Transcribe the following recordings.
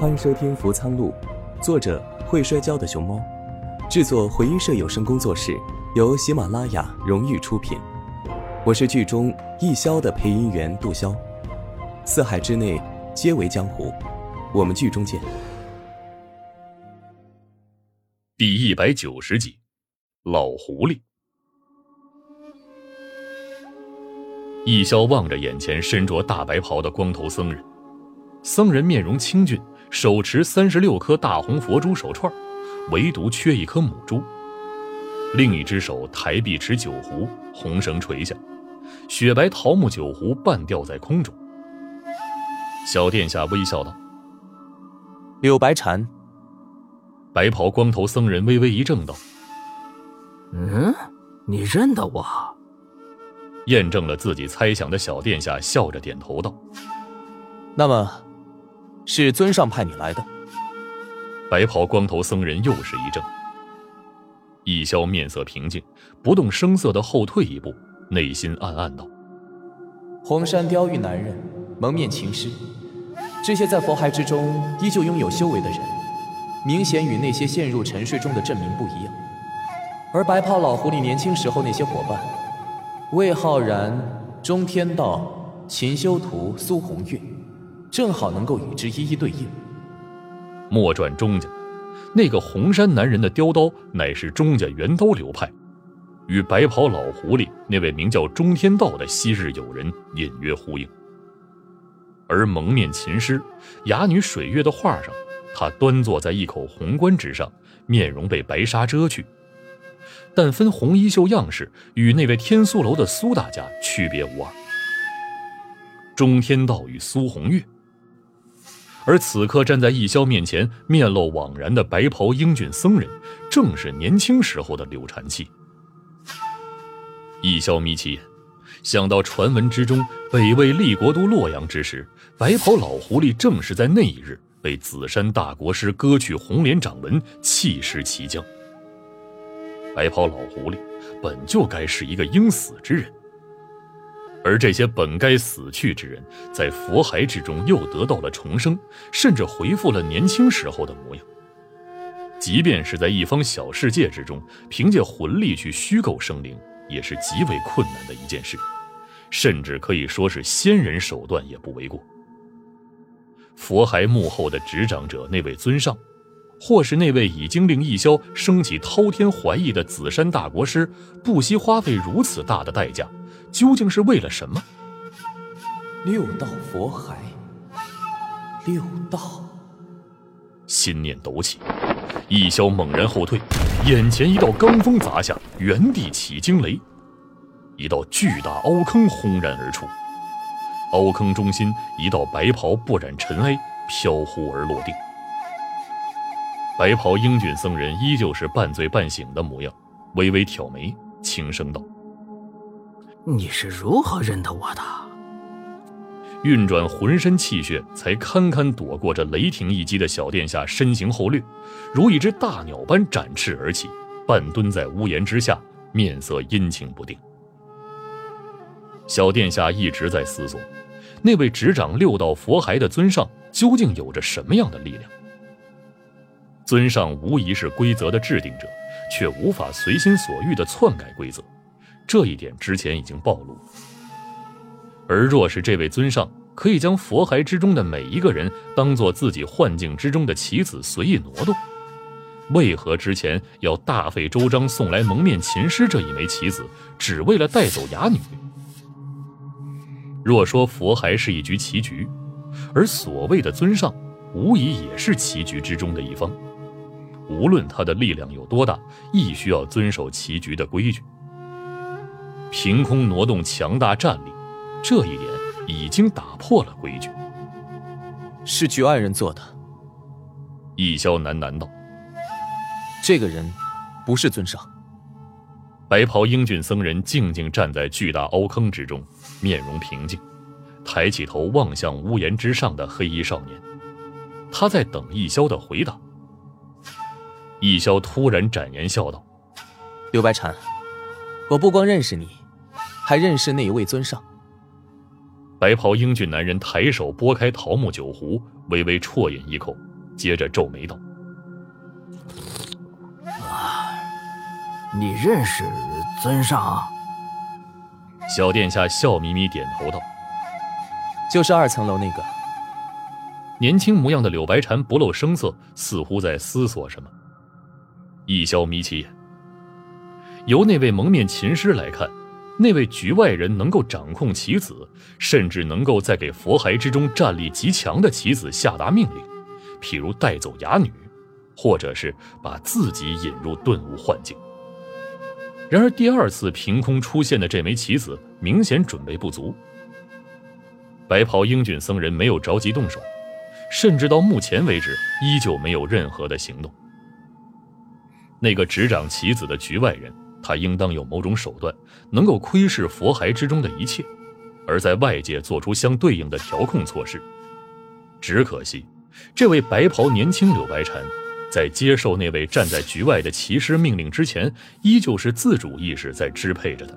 欢迎收听《福苍录》，作者会摔跤的熊猫，制作回音社有声工作室，由喜马拉雅荣誉出品。我是剧中易潇的配音员杜潇。四海之内皆为江湖，我们剧中见。第一百九十集，老狐狸。易潇望着眼前身着大白袍的光头僧人，僧人面容清俊。手持三十六颗大红佛珠手串，唯独缺一颗母珠。另一只手抬臂持酒壶，红绳垂下，雪白桃木酒壶半吊在空中。小殿下微笑道：“柳白禅。”白袍光头僧人微微一怔，道：“嗯，你认得我？”验证了自己猜想的小殿下笑着点头道：“那么。”是尊上派你来的。白袍光头僧人又是一怔。易潇面色平静，不动声色的后退一步，内心暗暗道：“红山雕玉男人，蒙面琴师，这些在佛海之中依旧拥有修为的人，明显与那些陷入沉睡中的镇民不一样。而白袍老狐狸年轻时候那些伙伴，魏浩然、钟天道、秦修图、苏红月。”正好能够与之一一对应。莫传钟家，那个红衫男人的雕刀乃是钟家圆刀流派，与白袍老狐狸那位名叫钟天道的昔日友人隐约呼应。而蒙面琴师哑女水月的画上，他端坐在一口红棺之上，面容被白纱遮去，但分红衣袖样式，与那位天苏楼的苏大家区别无二。钟天道与苏红月。而此刻站在易潇面前、面露惘然的白袍英俊僧人，正是年轻时候的柳禅七。易潇眯起眼，想到传闻之中北魏立国都洛阳之时，白袍老狐狸正是在那一日被紫山大国师割去红莲掌纹，弃尸齐江。白袍老狐狸本就该是一个应死之人。而这些本该死去之人，在佛骸之中又得到了重生，甚至恢复了年轻时候的模样。即便是在一方小世界之中，凭借魂力去虚构生灵，也是极为困难的一件事，甚至可以说是仙人手段也不为过。佛骸幕后的执掌者那位尊上，或是那位已经令易潇升起滔天怀疑的紫山大国师，不惜花费如此大的代价。究竟是为了什么？六道佛海，六道。心念陡起，易潇猛然后退，眼前一道罡风砸下，原地起惊雷，一道巨大凹坑轰然而出，凹坑中心一道白袍不染尘埃飘忽而落定。白袍英俊僧人依旧是半醉半醒的模样，微微挑眉，轻声道。你是如何认得我的？运转浑身气血，才堪堪躲过这雷霆一击的小殿下身形后掠，如一只大鸟般展翅而起，半蹲在屋檐之下，面色阴晴不定。小殿下一直在思索，那位执掌六道佛骸的尊上究竟有着什么样的力量？尊上无疑是规则的制定者，却无法随心所欲地篡改规则。这一点之前已经暴露，而若是这位尊上可以将佛骸之中的每一个人当做自己幻境之中的棋子随意挪动，为何之前要大费周章送来蒙面琴师这一枚棋子，只为了带走哑女？若说佛骸是一局棋局，而所谓的尊上无疑也是棋局之中的一方，无论他的力量有多大，亦需要遵守棋局的规矩。凭空挪动强大战力，这一点已经打破了规矩。是局外人做的。易潇喃喃道：“这个人不是尊上。”白袍英俊僧人静静站在巨大凹坑之中，面容平静，抬起头望向屋檐之上的黑衣少年。他在等易潇的回答。易潇突然展颜笑道：“刘白禅，我不光认识你。”还认识那一位尊上。白袍英俊男人抬手拨开桃木酒壶，微微啜饮一口，接着皱眉道：“啊，你认识尊上？”小殿下笑眯眯点头道：“就是二层楼那个。”年轻模样的柳白蝉不露声色，似乎在思索什么。易潇眯起眼，由那位蒙面琴师来看，那位局外人能够掌控棋子，甚至能够在给佛骸之中战力极强的棋子下达命令，譬如带走哑女，或者是把自己引入顿悟幻境。然而第二次凭空出现的这枚棋子，明显准备不足。白袍英俊僧人没有着急动手，甚至到目前为止，依旧没有任何的行动。那个执掌棋子的局外人，他应当有某种手段，能够窥视佛骸之中的一切，而在外界做出相对应的调控措施。只可惜，这位白袍年轻柳白蝉，在接受那位站在局外的骑师命令之前，依旧是自主意识在支配着他。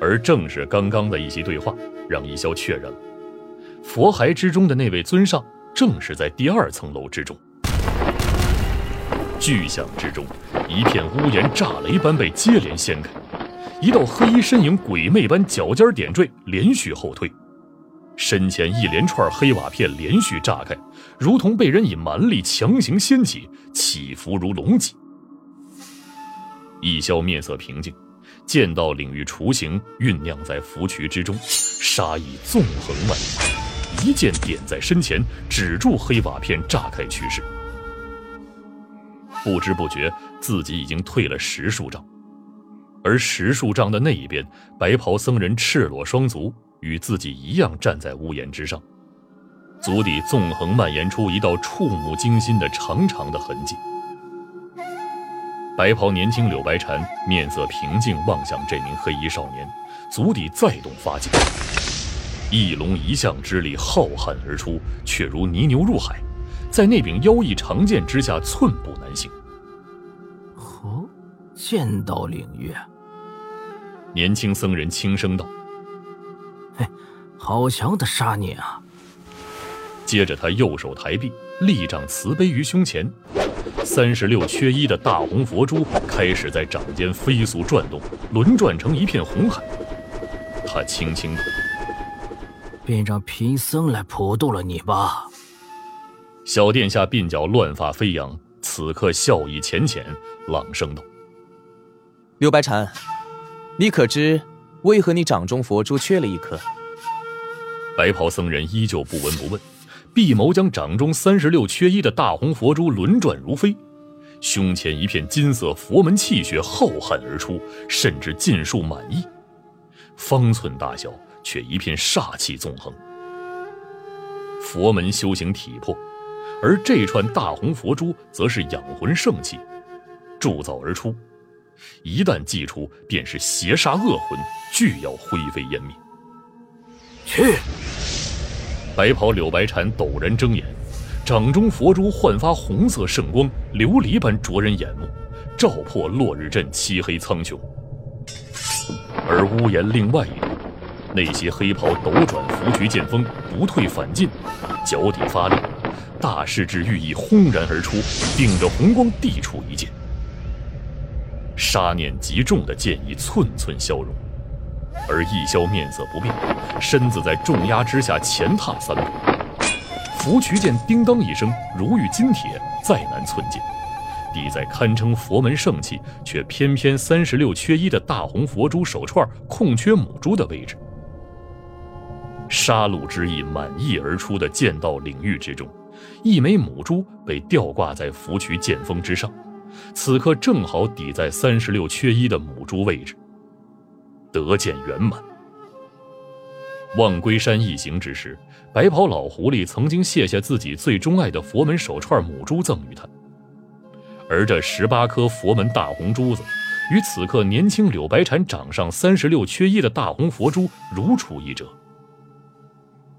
而正是刚刚的一席对话，让一潇确认了，佛骸之中的那位尊上，正是在第二层楼之中。巨响之中，一片屋檐炸雷般被接连掀开，一道黑衣身影鬼魅般脚尖点缀，连续后退，身前一连串黑瓦片连续炸开，如同被人以蛮力强行掀起，起伏如龙脊。易潇面色平静，剑道领域雏形酝酿在符渠之中，杀意纵横万里，一剑点在身前，止住黑瓦片炸开趋势。不知不觉，自己已经退了十数丈，而十数丈的那一边，白袍僧人赤裸双足，与自己一样站在屋檐之上，足底纵横蔓延出一道触目惊心的长长的痕迹。白袍年轻柳白蝉面色平静，望向这名黑衣少年，足底再动发劲，一龙一象之力浩瀚而出，却如泥牛入海。在那柄妖异长剑之下，寸步难行。哦，剑道领域。年轻僧人轻声道：“嘿，好强的杀念啊！”接着，他右手抬臂，立掌慈悲于胸前，三十六缺一的大红佛珠开始在掌间飞速转动，轮转成一片红海。他轻轻道：“便让贫僧来普渡了你吧。”小殿下鬓角乱发飞扬，此刻笑意浅浅，朗声道：“刘白蝉，你可知为何你掌中佛珠缺了一颗？”白袍僧人依旧不闻不问，闭眸将掌中三十六缺一的大红佛珠轮转如飞，胸前一片金色佛门气血浩瀚而出，甚至尽数满溢，方寸大小却一片煞气纵横。佛门修行体魄。而这串大红佛珠则是养魂圣器，铸造而出，一旦祭出，便是邪杀恶魂，俱要灰飞烟灭。去！白袍柳白蝉陡然睁眼，掌中佛珠焕发红色圣光，琉璃般灼人眼目，照破落日镇漆黑苍穹。而屋檐另外一端，那些黑袍斗转拂局剑锋不退反进，脚底发力。大势至寓意轰然而出，顶着红光递出一剑，杀念极重的剑意寸寸消融，而易潇面色不变，身子在重压之下前踏三步，拂渠剑叮当一声，如遇金铁，再难寸进，抵在堪称佛门圣器，却偏偏三十六缺一的大红佛珠手串空缺母珠的位置。杀戮之意满溢而出的剑道领域之中。一枚母珠被吊挂在福渠剑锋之上，此刻正好抵在三十六缺一的母珠位置，得见圆满。望归山一行之时，白袍老狐狸曾经卸下自己最钟爱的佛门手串母珠赠予他，而这十八颗佛门大红珠子，与此刻年轻柳白蝉掌上三十六缺一的大红佛珠如出一辙。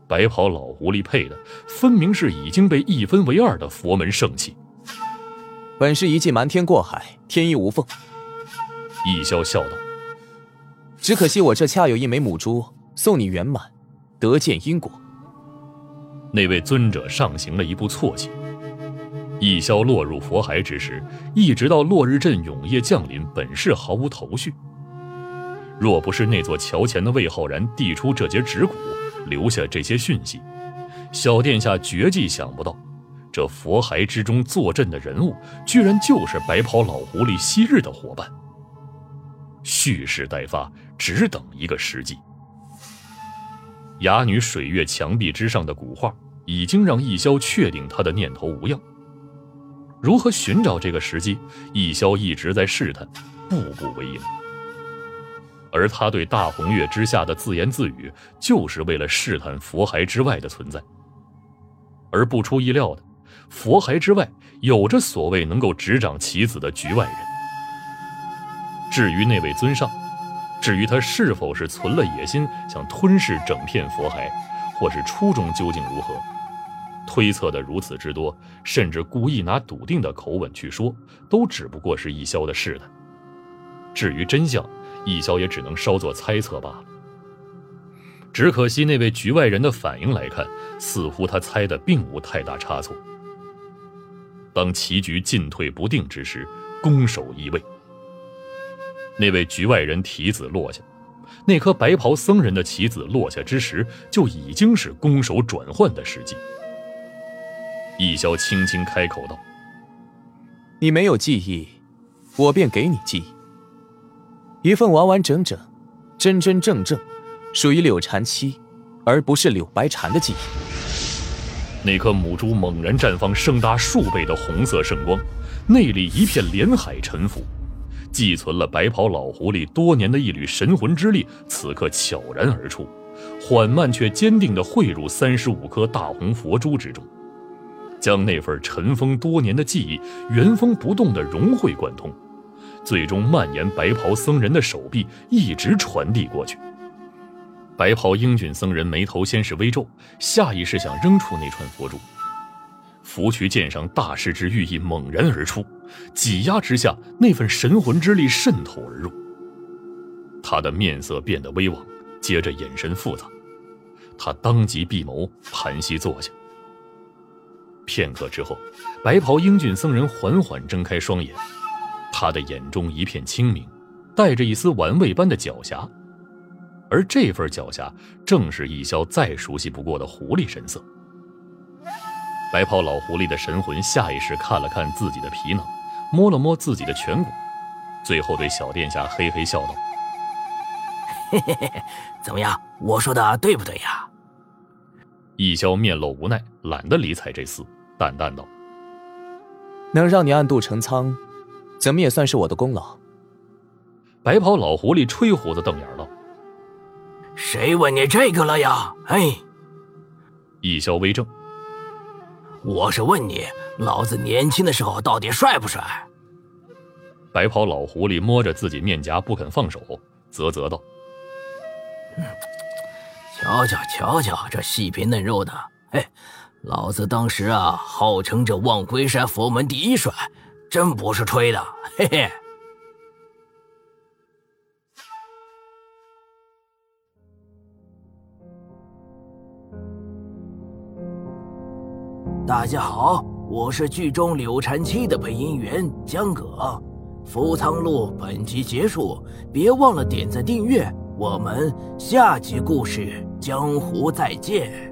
白袍老狐狸配的，分明是已经被一分为二的佛门圣器。本是一记瞒天过海，天衣无缝。易潇笑道：“只可惜我这恰有一枚母珠，送你圆满，得见因果。”那位尊者上行了一步错棋。易潇落入佛海之时，一直到落日镇永夜降临，本是毫无头绪。若不是那座桥前的魏浩然递出这节指骨，留下这些讯息，小殿下绝技想不到，这佛骸之中坐镇的人物，居然就是白袍老狐狸昔日的伙伴。蓄势待发，只等一个时机。哑女水月墙壁之上的古画，已经让易萧确定他的念头无恙。如何寻找这个时机？易萧一直在试探，步步为营。而他对大红月之下的自言自语，就是为了试探佛骸之外的存在。而不出意料的，佛骸之外有着所谓能够执掌棋子的局外人。至于那位尊上，至于他是否是存了野心，想吞噬整片佛骸，或是初衷究竟如何？推测的如此之多，甚至故意拿笃定的口吻去说，都只不过是易萧的试探。至于真相，易萧也只能稍作猜测罢了。只可惜那位局外人的反应来看，似乎他猜的并无太大差错。当棋局进退不定之时，攻守易位。那位局外人提子落下，那颗白袍僧人的棋子落下之时，就已经是攻守转换的时机。易萧轻轻开口道：“你没有记忆，我便给你记忆。一份完完整整、真真正正属于柳禅七，而不是柳白禅的记忆。”那颗母珠猛然绽放盛大数倍的红色圣光，内里一片连海沉浮，寄存了白袍老狐狸多年的一缕神魂之力，此刻悄然而出，缓慢却坚定地汇入三十五颗大红佛珠之中。将那份尘封多年的记忆原封不动地融会贯通，最终蔓延白袍僧人的手臂，一直传递过去。白袍英俊僧人眉头先是微皱，下意识想扔出那串佛珠。拂渠剑上大势之寓意猛然而出，挤压之下，那份神魂之力渗透而入。他的面色变得威望，接着眼神复杂，他当即闭眸，盘膝坐下。片刻之后，白袍英俊僧人缓缓睁开双眼，他的眼中一片清明，带着一丝玩味般的狡黠，而这份狡黠正是易萧再熟悉不过的狐狸神色。白袍老狐狸的神魂下意识看了看自己的皮囊，摸了摸自己的颧骨，最后对小殿下嘿嘿笑道：“嘿嘿嘿，怎么样？我说的对不对呀？” 易萧面露无奈，懒得理睬这厮。淡淡道：“能让你暗度陈仓，怎么也算是我的功劳。”白袍老狐狸吹胡子瞪眼道：“谁问你这个了呀？”哎，一萧微怔：“我是问你，老子年轻的时候到底帅不帅？”白袍老狐狸摸着自己面颊不肯放手，啧啧道：“瞧瞧瞧瞧，这细皮嫩肉的，嘿。”老子当时啊，号称这望归山佛门第一帅，真不是吹的，嘿嘿。大家好，我是剧中柳禅七的配音员江葛。福仓路本集结束，别忘了点赞订阅，我们下集故事江湖再见。